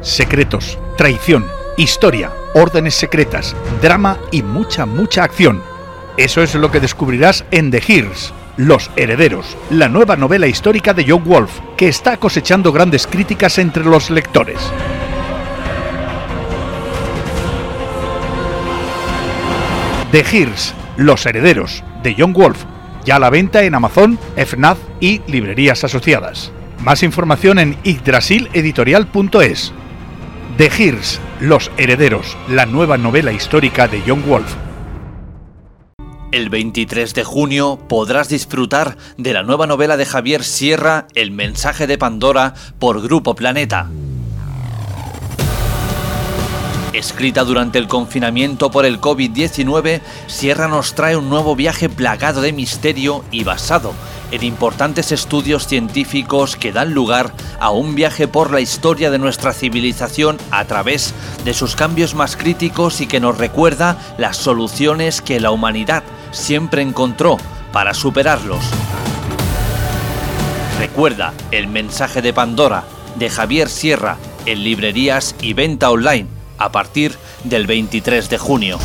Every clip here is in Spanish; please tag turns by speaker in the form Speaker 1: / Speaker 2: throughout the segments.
Speaker 1: secretos, traición, historia, órdenes secretas, drama y mucha, mucha acción. Eso es lo que descubrirás en The Hears, Los Herederos, la nueva novela histórica de John Wolf, que está cosechando grandes críticas entre los lectores. The Hears, Los Herederos, de John Wolf, ya a la venta en Amazon, FNAF y librerías asociadas. Más información en yggdrasileditorial.es. The Hears, Los Herederos, la nueva novela histórica de John Wolf.
Speaker 2: El 23 de junio podrás disfrutar de la nueva novela de Javier Sierra, El mensaje de Pandora, por Grupo Planeta. Escrita durante el confinamiento por el COVID-19, Sierra nos trae un nuevo viaje plagado de misterio y basado en importantes estudios científicos que dan lugar a un viaje por la historia de nuestra civilización a través de sus cambios más críticos y que nos recuerda las soluciones que la humanidad siempre encontró para superarlos. Recuerda el mensaje de Pandora de Javier Sierra en librerías y venta online a partir del 23 de junio.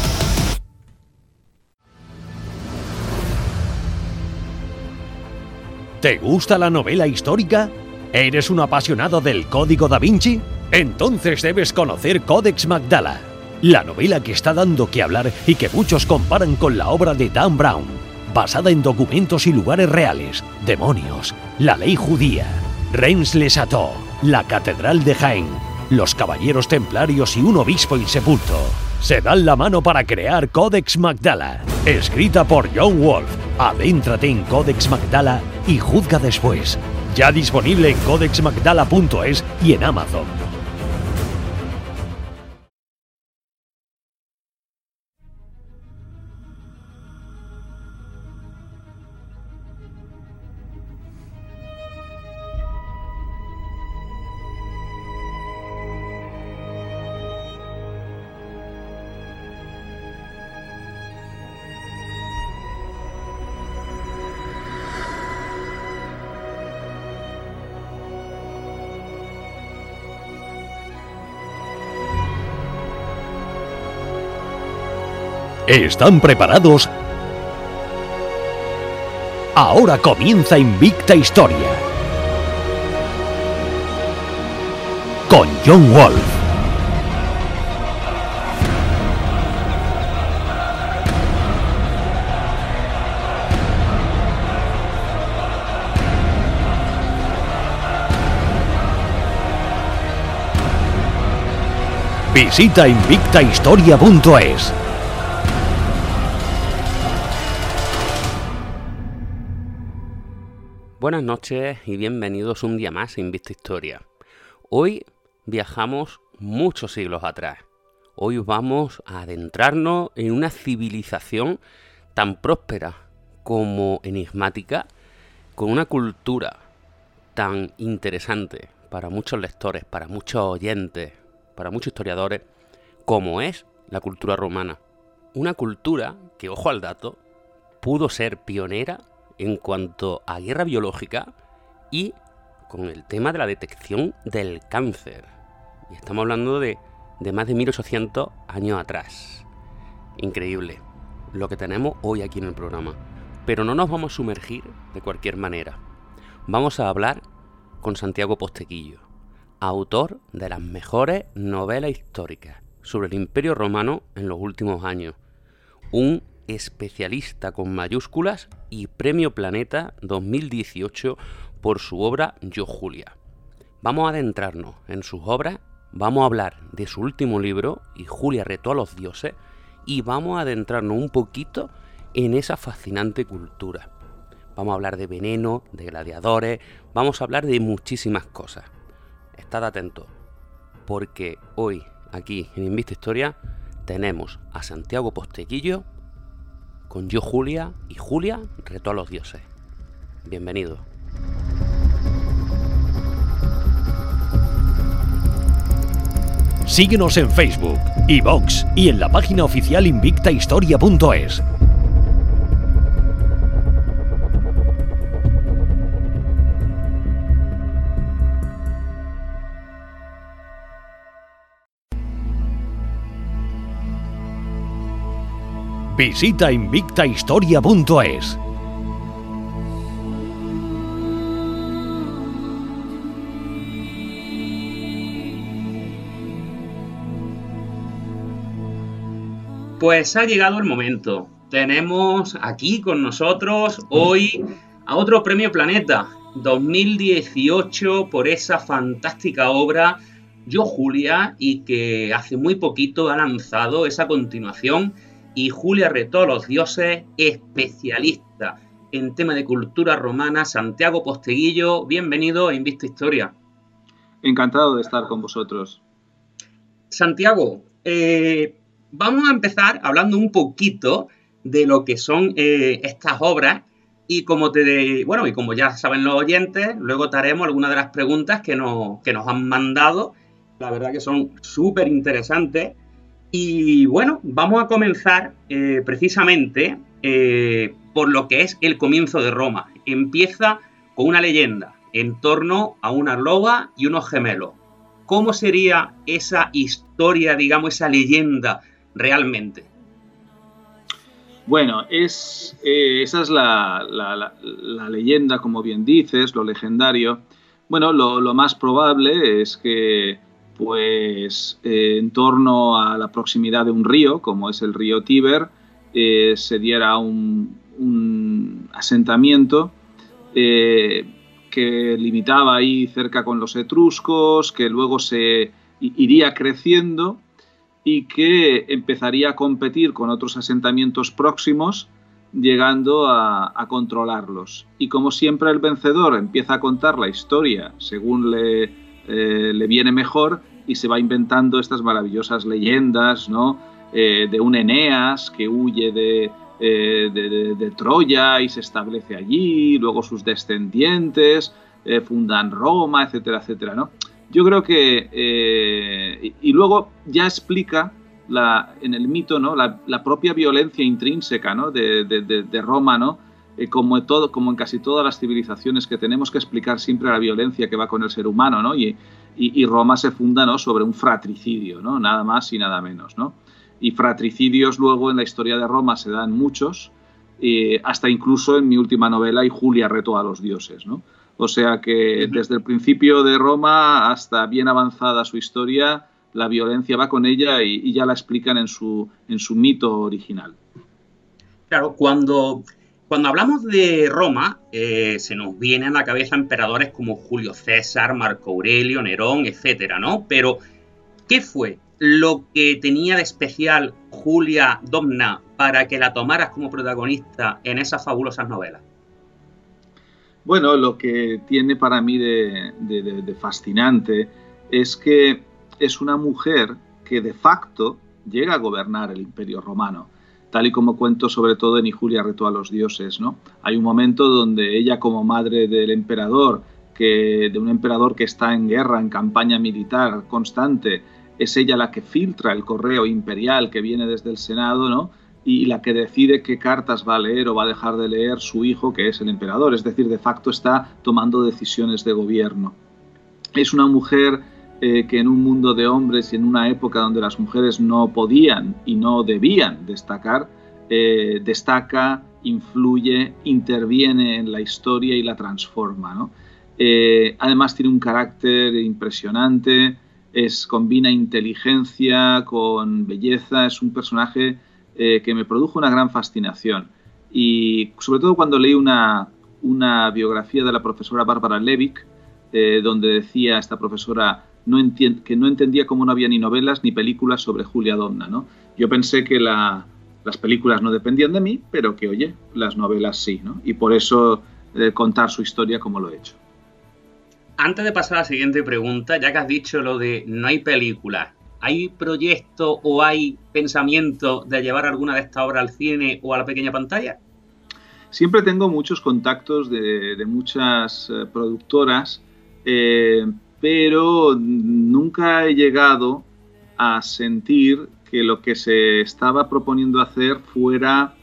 Speaker 3: ¿Te gusta la novela histórica? ¿Eres un apasionado del Código da Vinci? Entonces debes conocer Codex Magdala, la novela que está dando que hablar y que muchos comparan con la obra de Dan Brown, basada en documentos y lugares reales, demonios, la ley judía, Reims-les la Catedral de Jaén, los Caballeros Templarios y un obispo insepulto se dan la mano para crear Codex Magdala, escrita por John Wolf. Adéntrate en Codex Magdala y juzga después. Ya disponible en codexmagdala.es y en Amazon. ¿Están preparados? Ahora comienza Invicta Historia. Con John Wolf. Visita invictahistoria.es.
Speaker 4: Buenas noches y bienvenidos un día más a Invista Historia. Hoy viajamos muchos siglos atrás. Hoy vamos a adentrarnos en una civilización tan próspera como enigmática, con una cultura tan interesante para muchos lectores, para muchos oyentes, para muchos historiadores, como es la cultura romana. Una cultura que, ojo al dato, pudo ser pionera en cuanto a guerra biológica y con el tema de la detección del cáncer. Y estamos hablando de, más de 1800 años atrás. Increíble lo que tenemos hoy aquí en el programa. Pero no nos vamos a sumergir de cualquier manera. Vamos a hablar con Santiago Postequillo, autor de las mejores novelas históricas sobre el Imperio Romano en los últimos años. Un especialista con mayúsculas y Premio Planeta 2018 por su obra Yo Julia. Vamos a adentrarnos en sus obras, vamos a hablar de su último libro, y Julia retó a los dioses, y vamos a adentrarnos un poquito en esa fascinante cultura. Vamos a hablar de veneno, de gladiadores, vamos a hablar de muchísimas cosas. Estad atentos, porque hoy, aquí en Invista Historia, tenemos a Santiago Postequillo con Yo Julia y Julia retó a los dioses. Bienvenido.
Speaker 3: Síguenos en Facebook, iVox y en la página oficial invictahistoria.es. Visita invictahistoria.es.
Speaker 5: Pues ha llegado el momento. Tenemos aquí con nosotros hoy a otro premio Planeta 2018 por esa fantástica obra Yo Julia y que hace muy poquito ha lanzado esa continuación y Julia retó los dioses, especialista en tema de cultura romana, Santiago Posteguillo, bienvenido a Invista Historia.
Speaker 6: Encantado de estar con vosotros.
Speaker 5: Santiago, eh, vamos a empezar hablando un poquito de lo que son eh, estas obras y como te bueno y como ya saben los oyentes luego te haremos algunas de las preguntas que nos, que nos han mandado la verdad que son súper interesantes y bueno, vamos a comenzar eh, precisamente eh, por lo que es el comienzo de Roma. Empieza con una leyenda en torno a una loba y unos gemelos. ¿Cómo sería esa historia, digamos, esa leyenda realmente?
Speaker 6: Bueno, es, eh, esa es la, leyenda, como bien dices, lo legendario. Bueno, lo más probable es que pues eh, en torno a la proximidad de un río, como es el río Tíber, eh, se diera un, asentamiento eh, que limitaba ahí cerca con los etruscos, que luego se iría creciendo y que empezaría a competir con otros asentamientos próximos, llegando a, a controlarlos. Y como siempre el vencedor empieza a contar la historia según le eh, le viene mejor y se va inventando estas maravillosas leyendas, ¿no? Eh, de un Eneas que huye eh, de, Troya y se establece allí, luego sus descendientes fundan Roma, etcétera, etcétera, ¿no? Yo creo que... Y, luego ya explica en el mito, ¿no? La, la propia violencia intrínseca, ¿no? De, Roma, ¿no? Eh, como, en todo, como en casi todas las civilizaciones que tenemos que explicar siempre la violencia que va con el ser humano, ¿no? Y, y, Roma se funda ¿no? sobre un fratricidio, ¿no? Nada más y nada menos, ¿no? Y fratricidios luego en la historia de Roma se dan muchos, eh, hasta incluso en mi última novela, y Julia retó a los dioses, ¿no? O sea que desde el principio de Roma hasta bien avanzada su historia, la violencia va con ella y, y ya la explican en su, en su mito original.
Speaker 5: Claro, cuando cuando hablamos de Roma, eh, se nos vienen a la cabeza emperadores como Julio César, Marco Aurelio, Nerón, etcétera, ¿no? Pero, ¿qué fue lo que tenía de especial Julia Domna para que la tomaras como protagonista en esas fabulosas novelas?
Speaker 6: Bueno, lo que tiene para mí de, de fascinante es que es una mujer que de facto llega a gobernar el imperio romano tal y como cuento sobre todo en Y Julia retó a los dioses. ¿no? Hay un momento donde ella como madre del emperador, que, de un emperador que está en guerra, en campaña militar constante, es ella la que filtra el correo imperial que viene desde el Senado, ¿no? y la que decide qué cartas va a leer o va a dejar de leer su hijo, que es el emperador. Es decir, de facto está tomando decisiones de gobierno. Es una mujer eh, que en un mundo de hombres y en una época donde las mujeres no podían y no debían destacar, eh, destaca, influye, interviene en la historia y la transforma. Eh, además tiene un carácter impresionante, es, combina inteligencia con belleza, es un personaje que me produjo una gran fascinación. Y sobre todo cuando leí una, una biografía de la profesora Bárbara Levick, donde decía esta profesora, que no entendía cómo no había ni novelas ni películas sobre Julia Domna. ¿no? Yo pensé que las películas no dependían de mí, pero que, oye, las novelas sí, ¿no? y por eso eh, contar su historia como lo he hecho.
Speaker 5: Antes de pasar a la siguiente pregunta, ya que has dicho lo de no hay películas, ¿hay proyecto o hay pensamiento de llevar alguna de estas obras al cine o a la pequeña pantalla?
Speaker 6: Siempre tengo muchos contactos de, muchas eh, productoras, eh, pero nunca he llegado a sentir que lo que se estaba proponiendo hacer fuera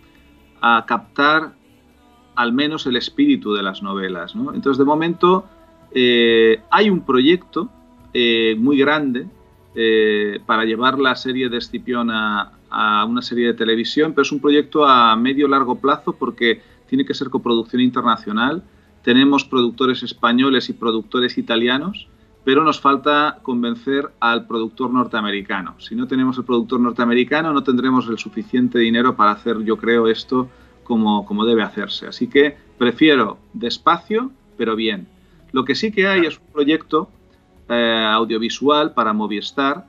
Speaker 6: a captar al menos el espíritu de las novelas. Entonces, de momento, eh, hay un proyecto eh, muy grande eh, para llevar la serie de Escipión a, a una serie de televisión, pero es un proyecto a medio largo plazo porque tiene que ser coproducción internacional. Tenemos productores españoles y productores italianos, pero nos falta convencer al productor norteamericano. Si no tenemos el productor norteamericano, no tendremos el suficiente dinero para hacer, yo creo, esto como, como debe hacerse. Así que prefiero despacio, pero bien. Lo que sí que hay es un proyecto eh, audiovisual para Movistar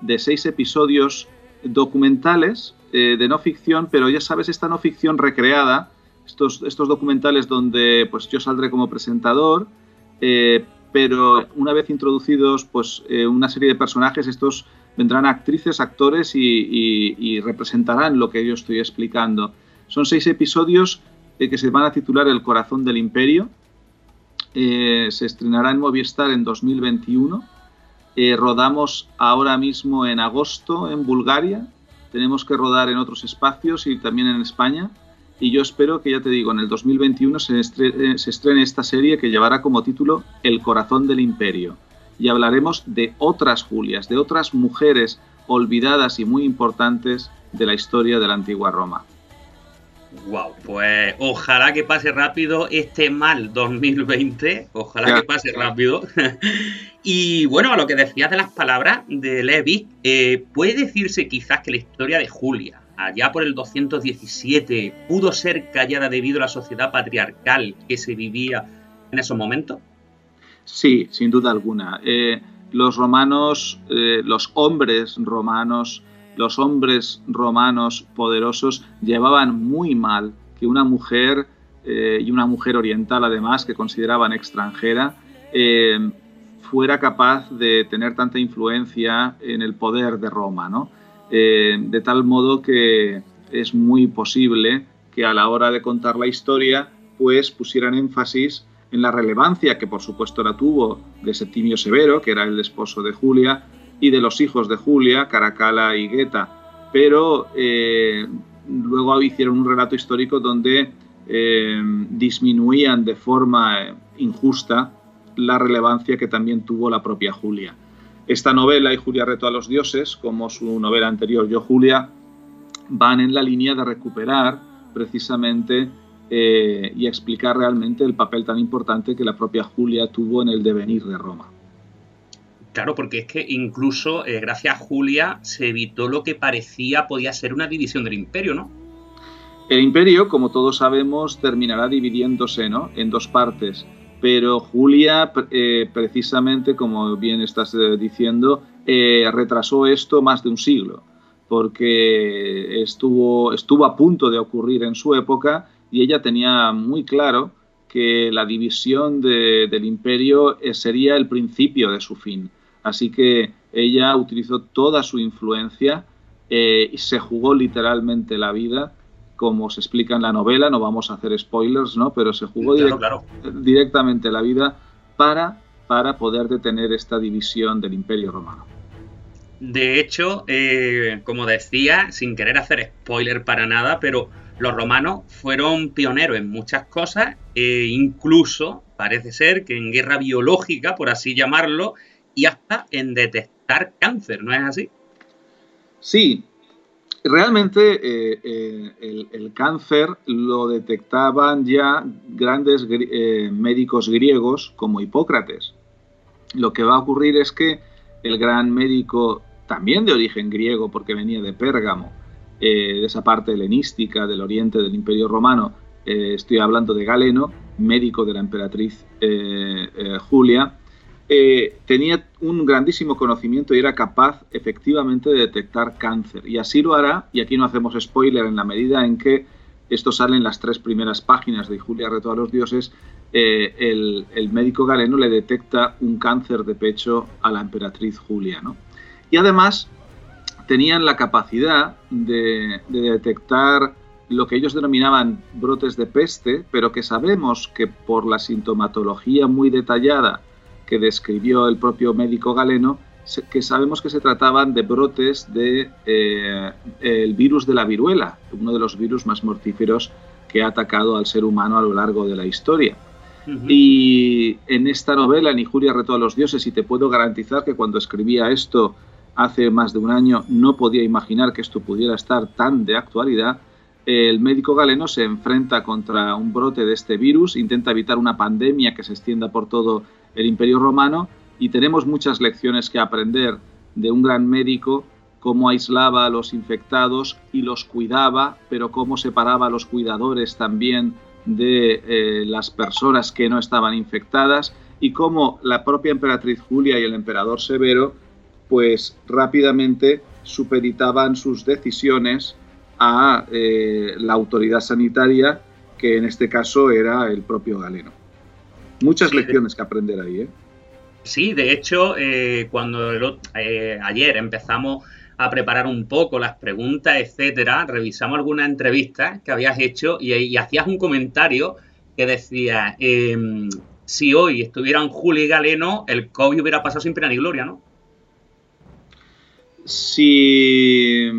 Speaker 6: de seis episodios documentales eh, de no ficción, pero ya sabes, esta no ficción recreada, estos, estos documentales donde pues yo saldré como presentador, eh, pero una vez introducidos pues una serie de personajes, estos vendrán actrices, actores y, representarán lo que yo estoy explicando. Son seis episodios que se van a titular El corazón del imperio, eh, se estrenará en Movistar en 2021. Eh, rodamos ahora mismo en agosto en Bulgaria. Tenemos que rodar en otros espacios y también en España. Y yo espero que, ya te digo, en el 2021 se, estrene, se estrene esta serie que llevará como título El corazón del imperio. Y hablaremos de otras Julias, de otras mujeres olvidadas y muy importantes de la historia de la antigua Roma.
Speaker 5: Wow, pues ojalá que pase rápido este mal 2020, ojalá que pase rápido. y bueno, a lo que decías de las palabras de Levi, eh, ¿puede decirse quizás que la historia de Julia, allá por el 217, pudo ser callada debido a la sociedad patriarcal que se vivía en esos momentos?
Speaker 6: Sí, sin duda alguna. Eh, los romanos, eh, los hombres romanos, los hombres romanos poderosos llevaban muy mal que una mujer, eh, y una mujer oriental además, que consideraban extranjera, fuera capaz de tener tanta influencia en el poder de Roma, ¿no? Eh, de tal modo que es muy posible que a la hora de contar la historia, pues pusieran énfasis en la relevancia que por supuesto la tuvo de Septimio Severo, que era el esposo de Julia, y de los hijos de Julia, Caracala y Geta, pero eh, luego hicieron un relato histórico donde eh, disminuían de forma injusta la relevancia que también tuvo la propia Julia. Esta novela y Julia Reto a los Dioses, como su novela anterior Yo Julia, van en la línea de recuperar precisamente eh, y explicar realmente el papel tan importante que la propia Julia tuvo en el devenir de Roma.
Speaker 5: Claro, porque es que incluso eh, gracias a Julia se evitó lo que parecía podía ser una división del imperio, ¿no?
Speaker 6: El imperio, como todos sabemos, terminará dividiéndose ¿no? en dos partes, pero Julia, eh, precisamente como bien estás eh, diciendo, retrasó esto más de un siglo, porque estuvo, estuvo a punto de ocurrir en su época y ella tenía muy claro que la división del imperio sería el principio de su fin. Así que ella utilizó toda su influencia eh, y se jugó literalmente la vida, como se explica en la novela, no vamos a hacer spoilers, ¿no? Pero se jugó directamente la vida para, para poder detener esta división del Imperio Romano.
Speaker 5: De hecho, eh, como decía, sin querer hacer spoiler para nada, pero los romanos fueron pioneros en muchas cosas, e incluso parece ser que en guerra biológica, por así llamarlo, y hasta en detectar cáncer, ¿no es así?
Speaker 6: Sí, realmente eh, eh, el, cáncer lo detectaban ya grandes eh, médicos griegos como Hipócrates. Lo que va a ocurrir es que el gran médico, también de origen griego, porque venía de Pérgamo, de esa parte helenística del oriente del Imperio Romano, estoy hablando de Galeno, médico de la emperatriz Julia, eh, tenía un grandísimo conocimiento y era capaz efectivamente de detectar cáncer. Y así lo hará, y aquí no hacemos spoiler en la medida en que esto sale en las tres primeras páginas de Julia Reto a los Dioses, eh, el, médico galeno le detecta un cáncer de pecho a la emperatriz Julia. Y además tenían la capacidad de detectar lo que ellos denominaban brotes de peste, pero que sabemos que por la sintomatología muy detallada que describió el propio médico galeno, que sabemos que se trataban de brotes del de, eh, virus de la viruela, uno de los virus más mortíferos que ha atacado al ser humano a lo largo de la historia. Y en esta novela, en Injuria Reto a los Dioses, y te puedo garantizar que cuando escribía esto hace más de un año no podía imaginar que esto pudiera estar tan de actualidad, el médico galeno se enfrenta contra un brote de este virus, intenta evitar una pandemia que se extienda por todo el imperio romano y tenemos muchas lecciones que aprender de un gran médico, cómo aislaba a los infectados y los cuidaba, pero cómo separaba a los cuidadores también de eh, las personas que no estaban infectadas y cómo la propia emperatriz Julia y el emperador Severo pues rápidamente supeditaban sus decisiones a eh, la autoridad sanitaria, que en este caso era el propio Galeno. Muchas lecciones que aprender ahí. ¿eh?
Speaker 5: Sí, de hecho, eh, cuando ayer empezamos a preparar un poco las preguntas, etcétera, revisamos algunas entrevistas que habías hecho y, hacías un comentario que decía, em, si hoy estuvieran Julio y Galeno, el COVID hubiera pasado sin pena ni gloria, ¿no?
Speaker 6: Si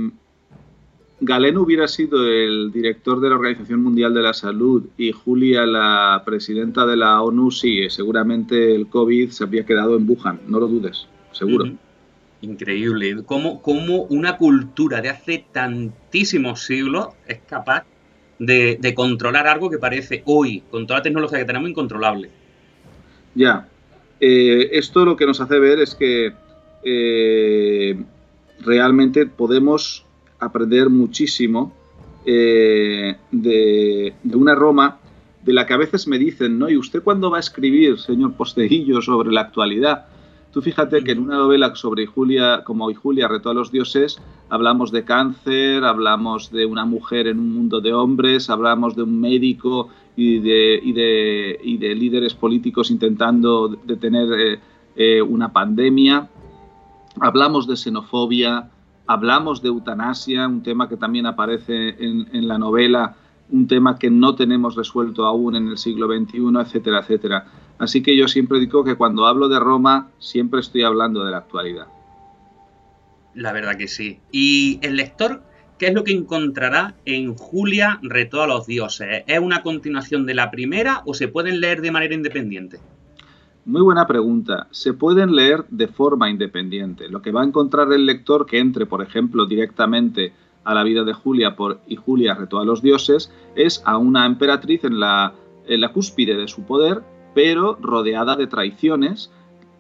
Speaker 6: Galeno hubiera sido el director de la Organización Mundial de la Salud y Julia la presidenta de la ONU, sí, seguramente el COVID se habría quedado en Wuhan, no lo dudes, seguro.
Speaker 5: Increíble. ¿Cómo, ¿Cómo, una cultura de hace tantísimos siglos es capaz de, controlar algo que parece hoy, con toda la tecnología que tenemos, incontrolable?
Speaker 6: Ya. Eh, esto lo que nos hace ver es que eh, realmente podemos aprender muchísimo eh, de, una Roma de la que a veces me dicen, ¿no? ¿Y usted cuándo va a escribir, señor Posteguillo, sobre la actualidad? Tú fíjate que en una novela sobre Julia, como Julia retó a los dioses, hablamos de cáncer, hablamos de una mujer en un mundo de hombres, hablamos de un médico y de, y de, y de líderes políticos intentando detener eh, eh, una pandemia, hablamos de xenofobia, hablamos de eutanasia, un tema que también aparece en, la novela, un tema que no tenemos resuelto aún en el siglo XXI, etcétera, etcétera. Así que yo siempre digo que cuando hablo de Roma, siempre estoy hablando de la actualidad.
Speaker 5: La verdad que sí. ¿Y el lector qué es lo que encontrará en Julia Reto a los Dioses? ¿Es una continuación de la primera o se pueden leer de manera independiente?
Speaker 6: Muy buena pregunta. Se pueden leer de forma independiente. Lo que va a encontrar el lector que entre, por ejemplo, directamente a la vida de Julia por y Julia retó a los dioses es a una emperatriz en la, la cúspide de su poder, pero rodeada de traiciones,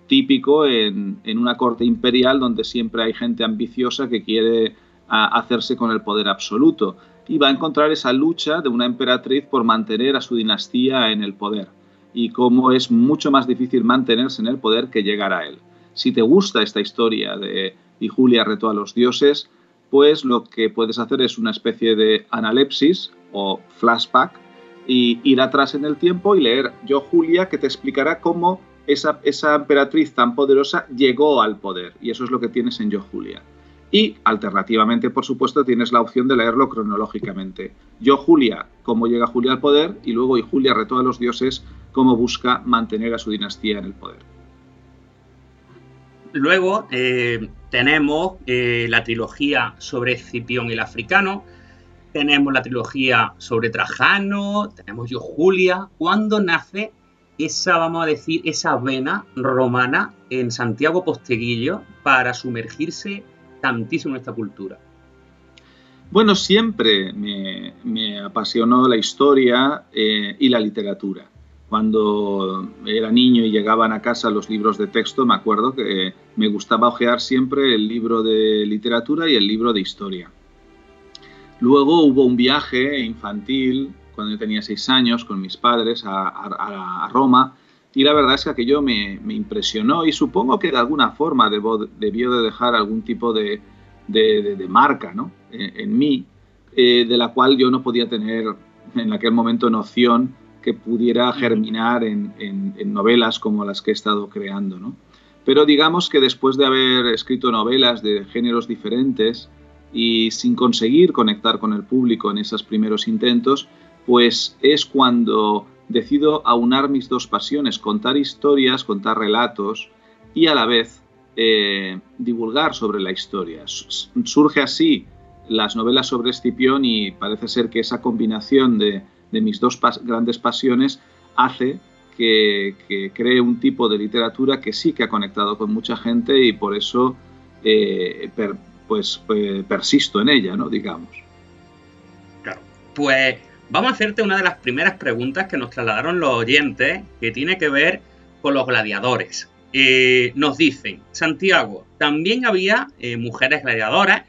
Speaker 6: típico en, en, una corte imperial donde siempre hay gente ambiciosa que quiere hacerse con el poder absoluto. Y va a encontrar esa lucha de una emperatriz por mantener a su dinastía en el poder y cómo es mucho más difícil mantenerse en el poder que llegar a él. Si te gusta esta historia de y Julia retó a los dioses, pues lo que puedes hacer es una especie de analepsis o flashback y ir atrás en el tiempo y leer Yo Julia que te explicará cómo esa, esa emperatriz tan poderosa llegó al poder. Y eso es lo que tienes en Yo Julia. Y alternativamente, por supuesto, tienes la opción de leerlo cronológicamente. Yo Julia, cómo llega Julia al poder, y luego y Julia retó a los dioses, cómo busca mantener a su dinastía en el poder.
Speaker 5: Luego eh, tenemos eh, la trilogía sobre Escipión el africano, tenemos la trilogía sobre Trajano, tenemos yo Julia. ¿Cuándo nace esa, vamos a decir, esa vena romana en Santiago Posteguillo para sumergirse tantísimo en esta cultura?
Speaker 6: Bueno, siempre me, apasionó la historia eh, y la literatura. Cuando era niño y llegaban a casa los libros de texto, me acuerdo que me gustaba ojear siempre el libro de literatura y el libro de historia. Luego hubo un viaje infantil, cuando yo tenía seis años, con mis padres a, Roma, y la verdad es que aquello me, impresionó y supongo que de alguna forma debió de dejar algún tipo de, marca en, mí, eh, de la cual yo no podía tener en aquel momento noción que pudiera germinar en, novelas como las que he estado creando. ¿no? Pero digamos que después de haber escrito novelas de géneros diferentes y sin conseguir conectar con el público en esos primeros intentos, pues es cuando decido aunar mis dos pasiones, contar historias, contar relatos y a la vez eh, divulgar sobre la historia. Surge así las novelas sobre Escipión y parece ser que esa combinación de de mis dos grandes pasiones hace que, cree un tipo de literatura que sí que ha conectado con mucha gente y por eso pues persisto en ella, ¿no? Digamos.
Speaker 5: Claro. Pues vamos a hacerte una de las primeras preguntas que nos trasladaron los oyentes, que tiene que ver con los gladiadores. nos dicen, Santiago, también había mujeres gladiadoras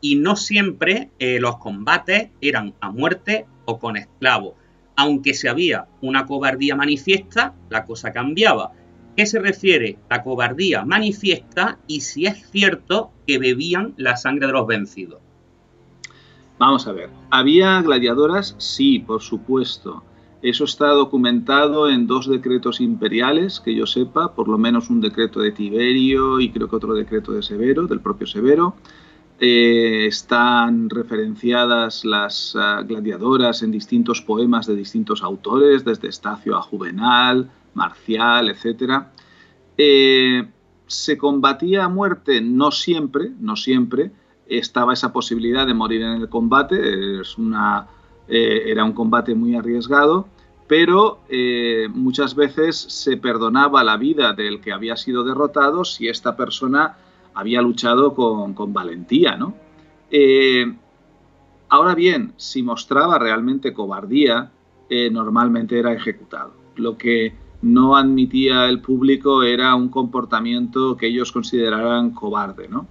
Speaker 5: y no siempre los combates eran a muerte o con esclavos aunque si había una cobardía manifiesta, la cosa cambiaba. ¿Qué se refiere la cobardía manifiesta y si es cierto que bebían la sangre de los vencidos?
Speaker 6: Vamos a ver, ¿había gladiadoras? Sí, por supuesto. Eso está documentado en dos decretos imperiales, que yo sepa, por lo menos un decreto de Tiberio y creo que otro decreto de Severo, del propio Severo. Eh, están referenciadas las ah, gladiadoras en distintos poemas de distintos autores, desde Estacio a Juvenal, Marcial, etc. Eh, se combatía a muerte, no siempre, no siempre. Estaba esa posibilidad de morir en el combate, es una, eh, era un combate muy arriesgado, pero muchas veces se perdonaba la vida del que había sido derrotado si esta persona había luchado con, valentía, ¿no? Eh, ahora bien, si mostraba realmente cobardía, eh, normalmente era ejecutado. Lo que no admitía el público era un comportamiento que ellos consideraran cobarde, ¿no?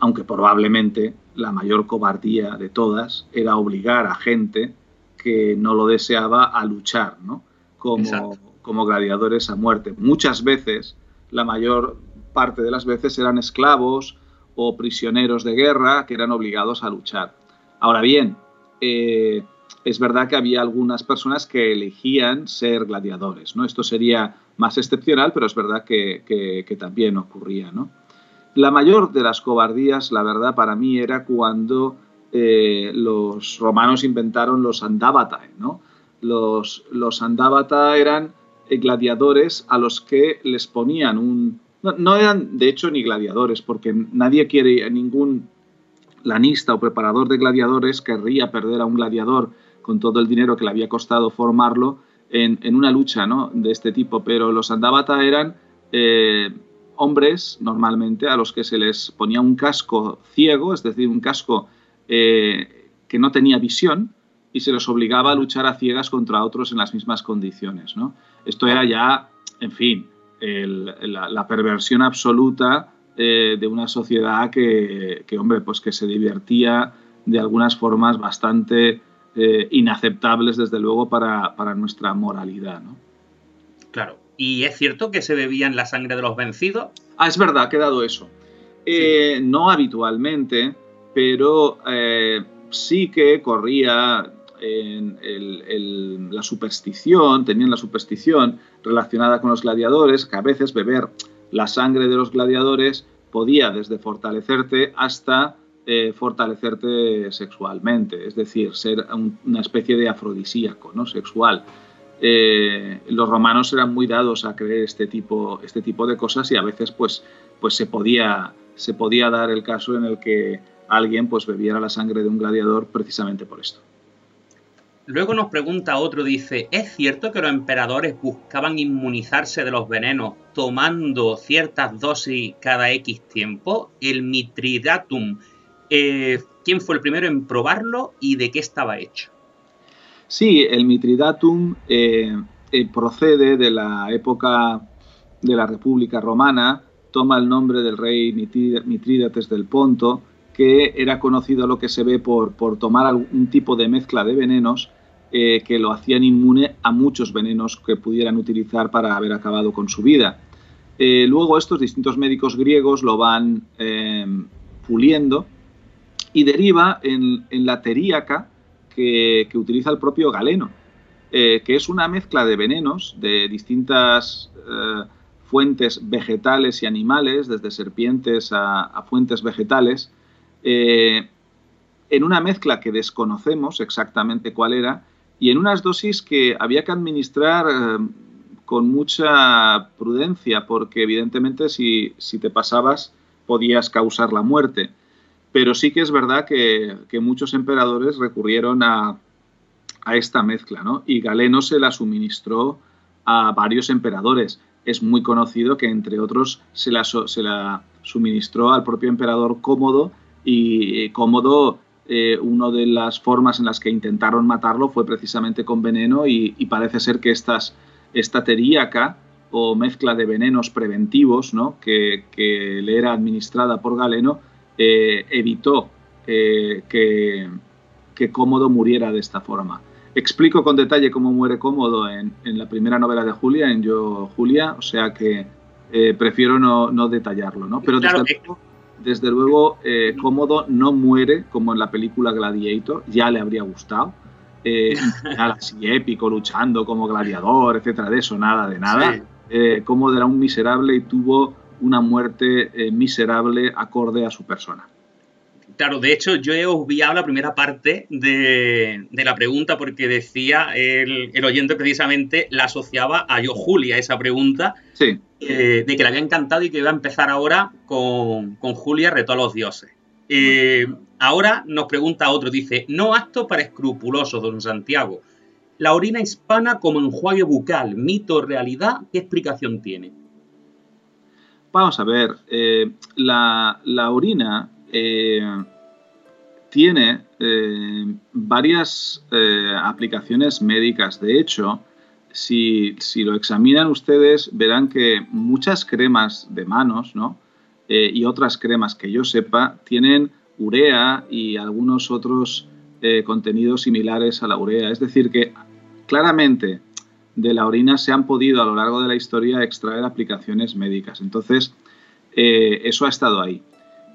Speaker 6: Aunque probablemente la mayor cobardía de todas era obligar a gente que no lo deseaba a luchar, ¿no? Como, como gladiadores a muerte. Muchas veces la mayor parte de las veces eran esclavos o prisioneros de guerra que eran obligados a luchar. Ahora bien, eh, es verdad que había algunas personas que elegían ser gladiadores, ¿no? Esto sería más excepcional, pero es verdad que, también ocurría, ¿no? La mayor de las cobardías, la verdad, para mí era cuando eh, los romanos inventaron los andávata, ¿no? Los, los eran gladiadores a los que les ponían un, no, eran, de hecho, ni gladiadores, porque nadie quiere, ningún lanista o preparador de gladiadores querría perder a un gladiador con todo el dinero que le había costado formarlo en, una lucha de este tipo. Pero los andavata eran eh, hombres, normalmente, a los que se les ponía un casco ciego, es decir, un casco eh, que no tenía visión, y se les obligaba a luchar a ciegas contra otros en las mismas condiciones. Esto era ya, en fin, la, perversión absoluta eh, de una sociedad que, hombre, pues que se divertía de algunas formas bastante eh, inaceptables, desde luego, para, nuestra moralidad. ¿no?
Speaker 5: Claro. ¿Y es cierto que se bebían la sangre de los vencidos?
Speaker 6: Ah, es verdad, ha quedado eso. Eh, no habitualmente, pero sí que corría en la superstición, tenían la superstición relacionada con los gladiadores, que a veces beber la sangre de los gladiadores podía desde fortalecerte hasta eh, fortalecerte sexualmente, es decir, ser una especie de afrodisíaco ¿no? sexual. Eh, los romanos eran muy dados a creer este tipo, este tipo de cosas y a veces pues, pues se, podía, se podía dar el caso en el que alguien pues bebiera la sangre de un gladiador precisamente por esto.
Speaker 5: Luego nos pregunta otro, dice, ¿es cierto que los emperadores buscaban inmunizarse de los venenos tomando ciertas dosis cada X tiempo? El Mitridatum, eh, ¿quién fue el primero en probarlo y de qué estaba hecho?
Speaker 6: Sí, el Mitridatum eh, eh, procede de la época de la República Romana, toma el nombre del rey Mitrídates del Ponto, que era conocido lo que se ve por, por tomar algún tipo de mezcla de venenos eh, que lo hacían inmune a muchos venenos que pudieran utilizar para haber acabado con su vida. Eh, luego estos distintos médicos griegos lo van eh, puliendo y deriva en, la teríaca que, que, utiliza el propio Galeno, que es una mezcla de venenos de distintas fuentes vegetales y animales, desde serpientes a, fuentes vegetales, en una mezcla que desconocemos exactamente cuál era, y en unas dosis que había que administrar eh, con mucha prudencia, porque evidentemente si, te pasabas podías causar la muerte. Pero sí que es verdad que, muchos emperadores recurrieron a, esta mezcla, ¿no? Y Galeno se la suministró a varios emperadores. Es muy conocido que, entre otros, se la, se la suministró al propio emperador Cómodo y Cómodo, eh, una de las formas en las que intentaron matarlo fue precisamente con veneno y, parece ser que estas, esta teríaca o mezcla de venenos preventivos ¿no? que, le era administrada por Galeno eh, evitó eh, que, que Cómodo muriera de esta forma. Explico con detalle cómo muere Cómodo en, la primera novela de Julia, en Yo Julia, o sea que eh, prefiero no, detallarlo, ¿no? Pero desde luego, eh, Cómodo no muere como en la película Gladiator, ya le habría gustado. Eh, así épico, luchando como gladiador, etcétera, de eso, nada, de nada. Eh, Cómodo era un miserable y tuvo una muerte miserable acorde a su persona.
Speaker 5: Claro, de hecho, yo he obviado la primera parte de, la pregunta porque decía el, oyente precisamente la asociaba a yo, Julia, esa pregunta.
Speaker 6: Sí.
Speaker 5: Eh, de que le había encantado y que iba a empezar ahora con, Julia, Reto a los Dioses. Eh, ahora nos pregunta otro, dice, no acto para escrupulosos, don Santiago. La orina hispana como enjuague bucal, mito, realidad, ¿qué explicación tiene?
Speaker 6: Vamos a ver, eh, la, la, orina eh, tiene eh, varias eh, aplicaciones médicas. De hecho, si, lo examinan ustedes, verán que muchas cremas de manos y otras cremas que yo sepa tienen urea y algunos otros contenidos similares a la urea. Es decir, que claramente de la orina se han podido a lo largo de la historia extraer aplicaciones médicas. Entonces, eso ha estado ahí.